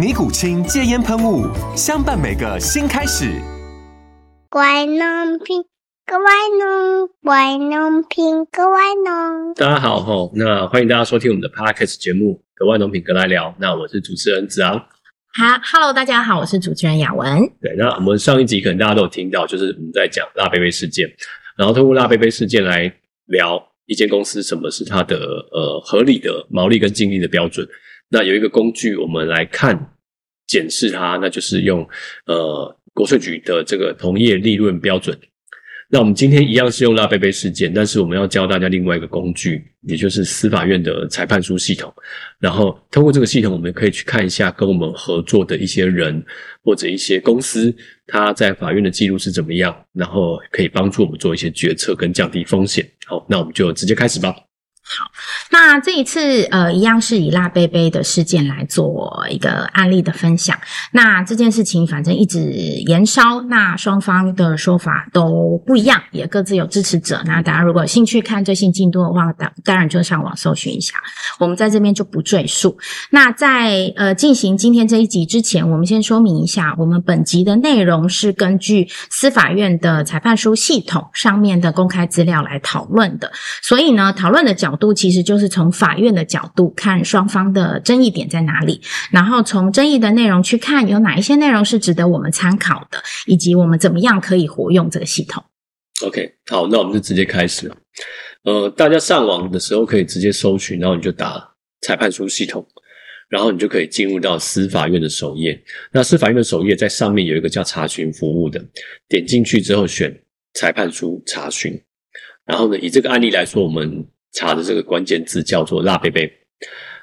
尼古清戒烟喷雾，相伴每个新开始。乖农品，乖农，乖农品，乖农。大家好吼，那欢迎大家收听我们的 podcast 节目《格外农品格来聊》。那我是主持人子昂。哈，Hello，大家好，我是主持人雅文。对，那我们上一集可能大家都有听到，就是我们在讲辣贝贝事件，然后通过辣贝贝事件来聊一间公司什么是它的呃合理的毛利跟净利的标准。那有一个工具，我们来看检视它，那就是用呃国税局的这个同业利润标准。那我们今天一样是用拉贝贝事件，但是我们要教大家另外一个工具，也就是司法院的裁判书系统。然后通过这个系统，我们可以去看一下跟我们合作的一些人或者一些公司，他在法院的记录是怎么样，然后可以帮助我们做一些决策跟降低风险。好，那我们就直接开始吧。好，那这一次呃，一样是以辣杯杯的事件来做一个案例的分享。那这件事情反正一直延烧，那双方的说法都不一样，也各自有支持者。那大家如果有兴趣看最新进度的话，当当然就上网搜寻一下。我们在这边就不赘述。那在呃进行今天这一集之前，我们先说明一下，我们本集的内容是根据司法院的裁判书系统上面的公开资料来讨论的。所以呢，讨论的角度其实就是从法院的角度看双方的争议点在哪里，然后从争议的内容去看有哪一些内容是值得我们参考的，以及我们怎么样可以活用这个系统。OK，好，那我们就直接开始了。呃，大家上网的时候可以直接搜寻，然后你就打裁判书系统，然后你就可以进入到司法院的首页。那司法院的首页在上面有一个叫查询服务的，点进去之后选裁判书查询，然后呢，以这个案例来说，我们查的这个关键字叫做“辣贝贝”，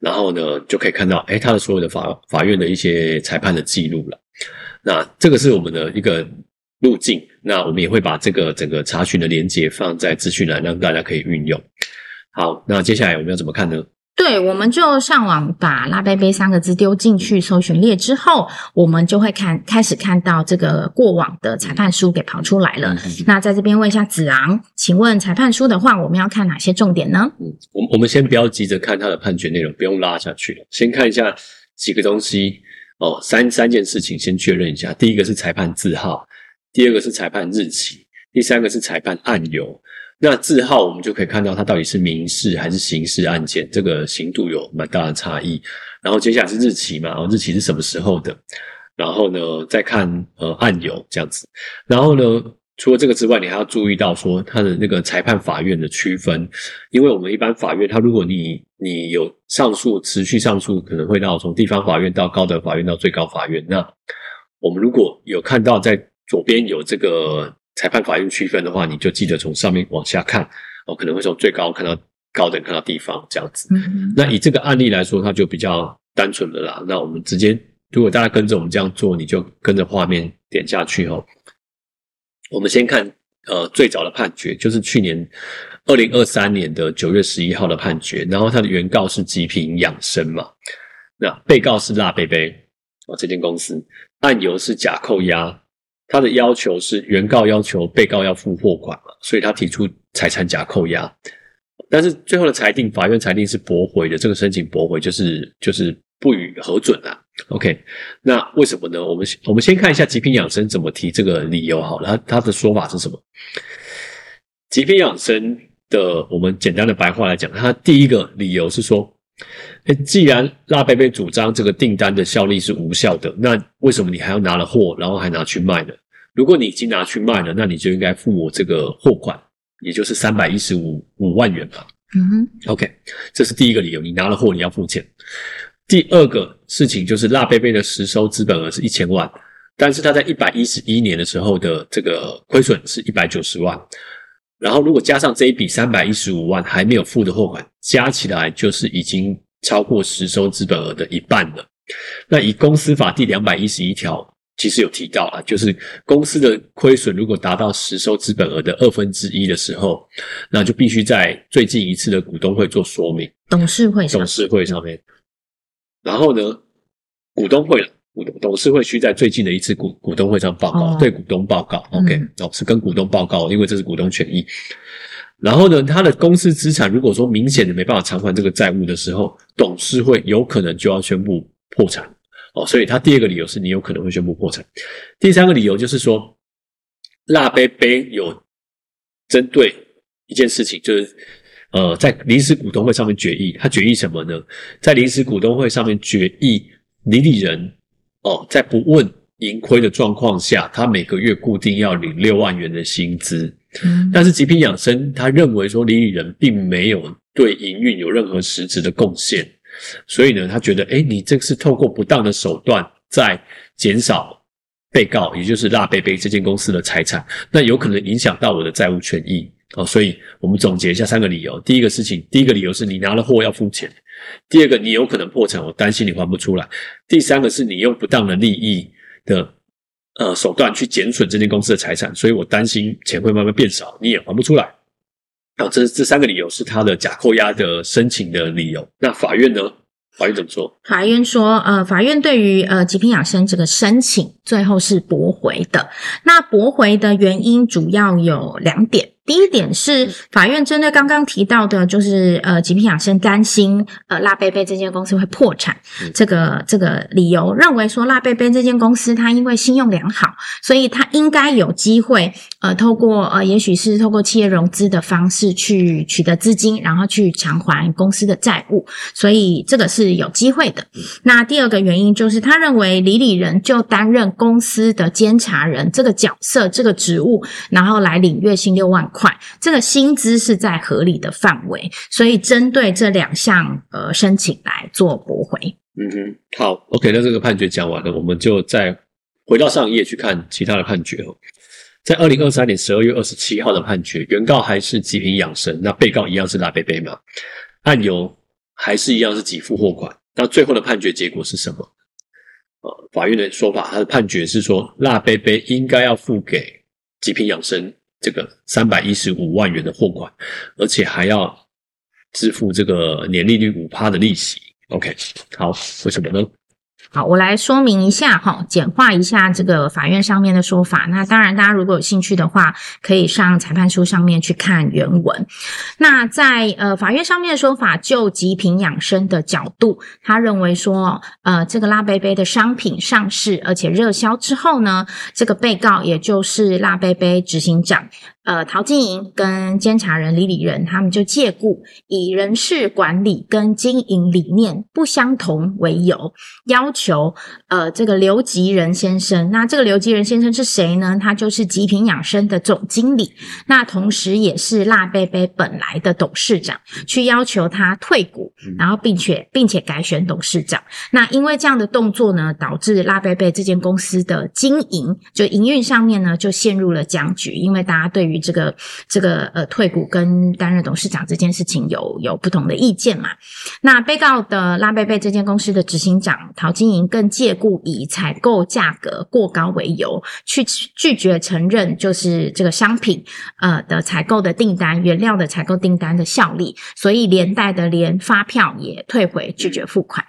然后呢，就可以看到，哎，他的所有的法法院的一些裁判的记录了。那这个是我们的一个路径，那我们也会把这个整个查询的连接放在资讯栏，让大家可以运用。好，那接下来我们要怎么看呢？对，我们就上网把“拉贝贝”三个字丢进去搜寻列之后，我们就会看开始看到这个过往的裁判书给跑出来了。那在这边问一下子昂，请问裁判书的话，我们要看哪些重点呢？嗯，我我们先不要急着看他的判决内容，不用拉下去了，先看一下几个东西哦，三三件事情先确认一下。第一个是裁判字号，第二个是裁判日期，第三个是裁判案由。那字号我们就可以看到它到底是民事还是刑事案件，这个刑度有蛮大的差异。然后接下来是日期嘛，然后，日期是什么时候的？然后呢，再看呃案由这样子。然后呢，除了这个之外，你还要注意到说它的那个裁判法院的区分，因为我们一般法院，它如果你你有上诉持续上诉，可能会到从地方法院到高等法院到最高法院。那我们如果有看到在左边有这个裁判法院区分的话，你就记得从上面往下看哦，可能会从最高看到高等看到地方这样子。嗯，那以这个案例来说，它就比较单纯的啦。那我们直接，如果大家跟着我们这样做，你就跟着画面点下去哦。我们先看呃最早的判决，就是去年二零二三年的九月十一号的判决，然后它的原告是极品养生嘛，那被告是辣贝贝哦，这间公司案由是假扣押，他的要求是原告要求被告要付货款嘛，所以他提出财产假扣押。但是最后的裁定，法院裁定是驳回的，这个申请驳回就是就是不予核准啊。OK，那为什么呢？我们我们先看一下极品养生怎么提这个理由好了，他他的说法是什么？极品养生的，我们简单的白话来讲，他第一个理由是说，诶既然辣贝贝主张这个订单的效力是无效的，那为什么你还要拿了货，然后还拿去卖呢？如果你已经拿去卖了，那你就应该付我这个货款，也就是三百一十五五万元吧。嗯哼，OK，这是第一个理由，你拿了货你要付钱。第二个事情就是辣贝贝的实收资本额是一千万，但是他在一百一十一年的时候的这个亏损是一百九十万，然后如果加上这一笔三百一十五万还没有付的货款，加起来就是已经超过实收资本额的一半了。那以公司法第两百一十一条，其实有提到啊，就是公司的亏损如果达到实收资本额的二分之一的时候，那就必须在最近一次的股东会做说明，董事会上董事会上面。然后呢，股东会股东董事会需在最近的一次股股东会上报告，哦对股东报告。OK，嗯哦，是跟股东报告，因为这是股东权益。然后呢，他的公司资产如果说明显的没办法偿还这个债务的时候，董事会有可能就要宣布破产。哦，所以他第二个理由是你有可能会宣布破产。第三个理由就是说，辣杯杯有针对一件事情，就是呃，在临时股东会上面决议，他决议什么呢？在临时股东会上面决议，李理人哦，在不问盈亏的状况下，他每个月固定要领六万元的薪资。嗯但是极品养生他认为说李李仁并没有对营运有任何实质的贡献，所以呢，他觉得，哎，你这个是透过不当的手段在减少被告，也就是辣贝贝这间公司的财产，那有可能影响到我的债务权益哦。所以我们总结一下三个理由：第一个事情，第一个理由是你拿了货要付钱；第二个，你有可能破产，我担心你还不出来；第三个是你用不当的利益的呃手段去减损这间公司的财产，所以我担心钱会慢慢变少，你也还不出来。啊，这这三个理由是他的假扣押的申请的理由。那法院呢？法院怎么说？法院说，呃，法院对于呃极品养生这个申请最后是驳回的。那驳回的原因主要有两点。第一点是法院针对刚刚提到的，就是呃极品养生担心呃辣贝贝这间公司会破产嗯这个这个理由，认为说辣贝贝这间公司它因为信用良好，所以它应该有机会呃透过呃也许是透过企业融资的方式去取得资金，然后去偿还公司的债务。所以这个是有机会的。那第二个原因就是，他认为李李仁就担任公司的监察人这个角色、这个职务，然后来领月薪六万块，这个薪资是在合理的范围，所以针对这两项呃申请来做驳回。嗯哼，好，OK，那这个判决讲完了，我们就再回到上一页去看其他的判决哦。在二零二三年十二月二十七号的判决，原告还是极品养生，那被告一样是拉贝贝嘛？案由还是一样是给付货款。那最后的判决结果是什么？呃，法院的说法，他的判决是说，辣贝贝应该要付给极品养生这个三百一十五万元的货款，而且还要支付这个年利率五趴的利息。OK，好，为什么呢？好，我来说明一下哈，简化一下这个法院上面的说法。那当然，大家如果有兴趣的话，可以上裁判书上面去看原文。那在呃法院上面的说法，就极品养生的角度，他认为说，呃，这个拉贝贝的商品上市而且热销之后呢，这个被告也就是拉贝贝执行长。呃，陶晶莹跟监察人李李仁，他们就借故以人事管理跟经营理念不相同为由，要求呃这个刘吉仁先生，那这个刘吉仁先生是谁呢？他就是极品养生的总经理，那同时也是辣贝贝本来的董事长，去要求他退股，然后并且并且改选董事长。那因为这样的动作呢，导致辣贝贝这间公司的经营就营运上面呢就陷入了僵局，因为大家对于这个这个呃退股跟担任董事长这件事情有有不同的意见嘛。那被告的拉贝贝这间公司的执行长陶晶莹更借故以采购价格过高为由，去拒绝承认就是这个商品呃的采购的订单原料的采购订单的效力，所以连带的连发票也退回，拒绝付款。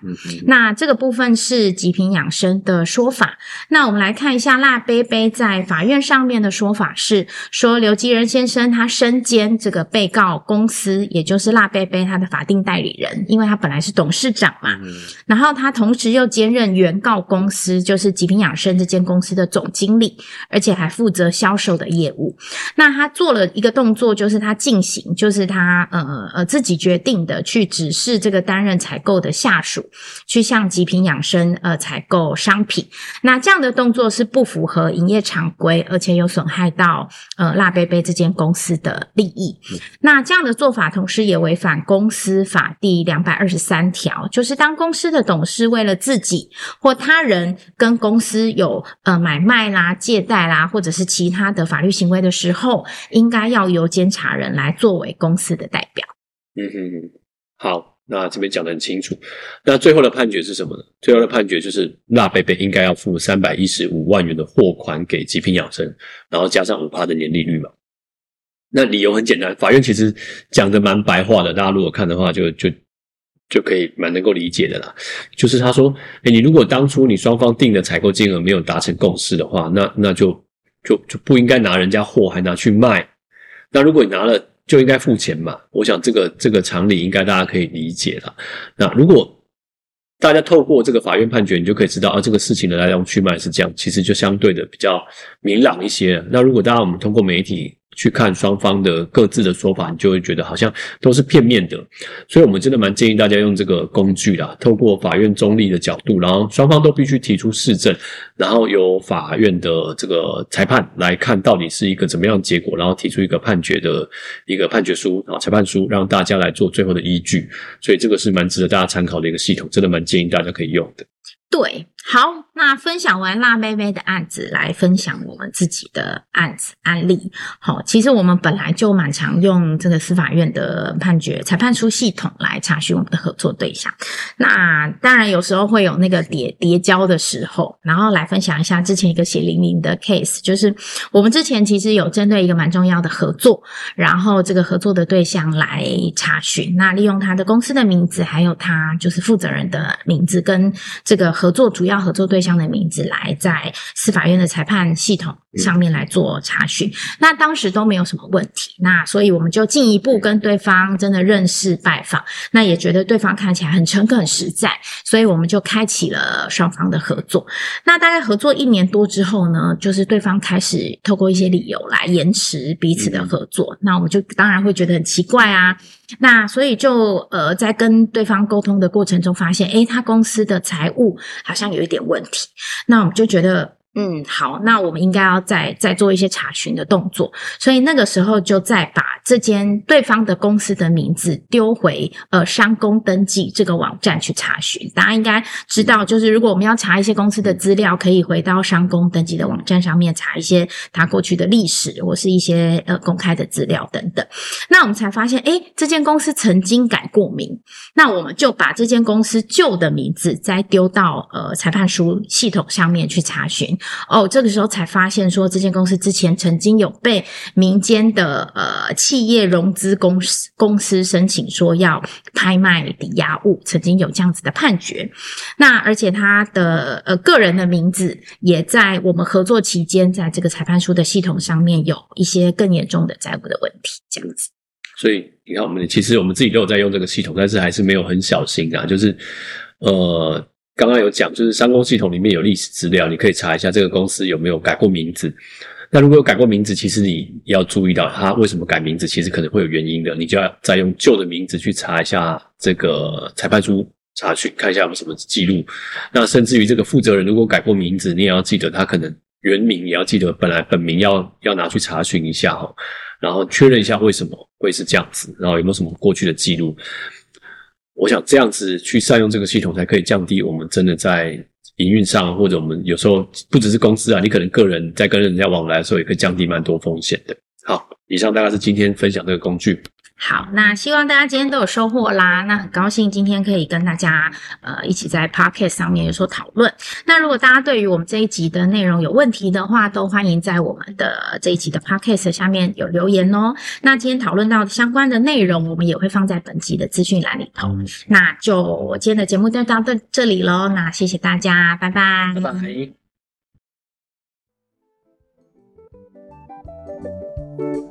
那这个部分是极品养生的说法。那我们来看一下辣贝贝在法院上面的说法是说，刘刘吉仁先生他身兼这个被告公司，也就是辣贝贝他的法定代理人，因为他本来是董事长嘛。嗯然后他同时又兼任原告公司，就是极品养生这间公司的总经理，而且还负责销售的业务。那他做了一个动作，就是他进行，就是他呃呃自己决定的去指示这个担任采购的下属去向极品养生呃采购商品。那这样的动作是不符合营业常规，而且有损害到呃辣贝贝这间公司的利益。那这样的做法，同时也违反公司法第两百二十三条，就是当公司的董事为了自己或他人跟公司有呃买卖啦、借贷啦，或者是其他的法律行为的时候，应该要由监察人来作为公司的代表。嗯哼哼，好，那这边讲得很清楚。那最后的判决是什么呢？最后的判决就是辣贝贝应该要付三百一十五万元的货款给极品养生，然后加上五趴的年利率嘛。那理由很简单，法院其实讲的蛮白话的，大家如果看的话就，就就可以蛮能够理解的啦。就是他说，哎，你如果当初你双方定的采购金额没有达成共识的话，那那就就就不应该拿人家货还拿去卖。那如果你拿了，就应该付钱嘛。我想这个这个常理应该大家可以理解了。那如果大家透过这个法院判决，你就可以知道啊，这个事情的来龙去脉是这样，其实就相对的比较明朗一些。那如果大家我们通过媒体去看双方的各自的说法，你就会觉得好像都是片面的。所以我们真的蛮建议大家用这个工具啦，透过法院中立的角度，然后双方都必须提出事证，然后由法院的这个裁判来看到底是一个怎么样结果，然后提出一个判决的一个判决书啊，裁判书，让大家来做最后的依据。所以这个是蛮值得大家参考的一个系统，真的蛮建议大家可以用的。对，好，那分享完辣妹妹的案子，来分享我们自己的案子案例。好，其实我们本来就蛮常用这个司法院的判决裁判书系统来查询我们的合作对象。那当然有时候会有那个叠叠交的时候，然后来分享一下之前一个血淋淋的 case，就是我们之前其实有针对一个蛮重要的合作，然后这个合作的对象来查询，那利用他的公司的名字，还有他就是负责人的名字跟这个合作主要合作对象的名字，来在司法院的裁判系统上面来做查询。那当时都没有什么问题，那所以我们就进一步跟对方真的认识拜访，那也觉得对方看起来很诚恳、很实在，所以我们就开启了双方的合作。那大概合作一年多之后呢，就是对方开始透过一些理由来延迟彼此的合作，那我们就当然会觉得很奇怪啊。那所以就呃，在跟对方沟通的过程中，发现诶，他公司的财务好像有一点问题。那我们就觉得，嗯，好，那我们应该要再再做一些查询的动作。所以那个时候就再把这间对方的公司的名字丢回呃商工登记这个网站去查询。大家应该知道，就是如果我们要查一些公司的资料，可以回到商工登记的网站上面查一些他过去的历史或是一些呃公开的资料等等。那我们才发现，诶，这间公司曾经改过名，那我们就把这间公司旧的名字再丢到呃裁判书系统上面去查询。哦，这个时候才发现说，这间公司之前曾经有被民间的呃企业融资公司公司申请说要拍卖抵押物，曾经有这样子的判决。那而且他的呃个人的名字也在我们合作期间，在这个裁判书的系统上面有一些更严重的债务的问题，这样子。所以你看，我们其实我们自己都有在用这个系统，但是还是没有很小心啊。就是呃，刚刚有讲，就是商工系统里面有历史资料，你可以查一下这个公司有没有改过名字。那如果有改过名字，其实你要注意到它为什么改名字，其实可能会有原因的。你就要再用旧的名字去查一下这个裁判书查询，看一下有没有什么记录。那甚至于这个负责人如果改过名字，你也要记得他可能原名也要记得，本来本名要要拿去查询一下哈。然后确认一下为什么会是这样子，然后有没有什么过去的记录。我想这样子去善用这个系统，才可以降低我们真的在营运上，或者我们有时候不只是公司啊，你可能个人在跟人家往来的时候，也可以降低蛮多风险的。好，以上大概是今天分享这个工具。好，那希望大家今天都有收获啦。那很高兴今天可以跟大家呃一起在 podcast 上面有所讨论。那如果大家对于我们这一集的内容有问题的话，都欢迎在我们的这一集的 podcast 下面有留言哦。那今天讨论到的相关的内容，我们也会放在本集的资讯栏里头。那就我今天的节目就到这这里喽。那谢谢大家，拜拜，拜拜。拜。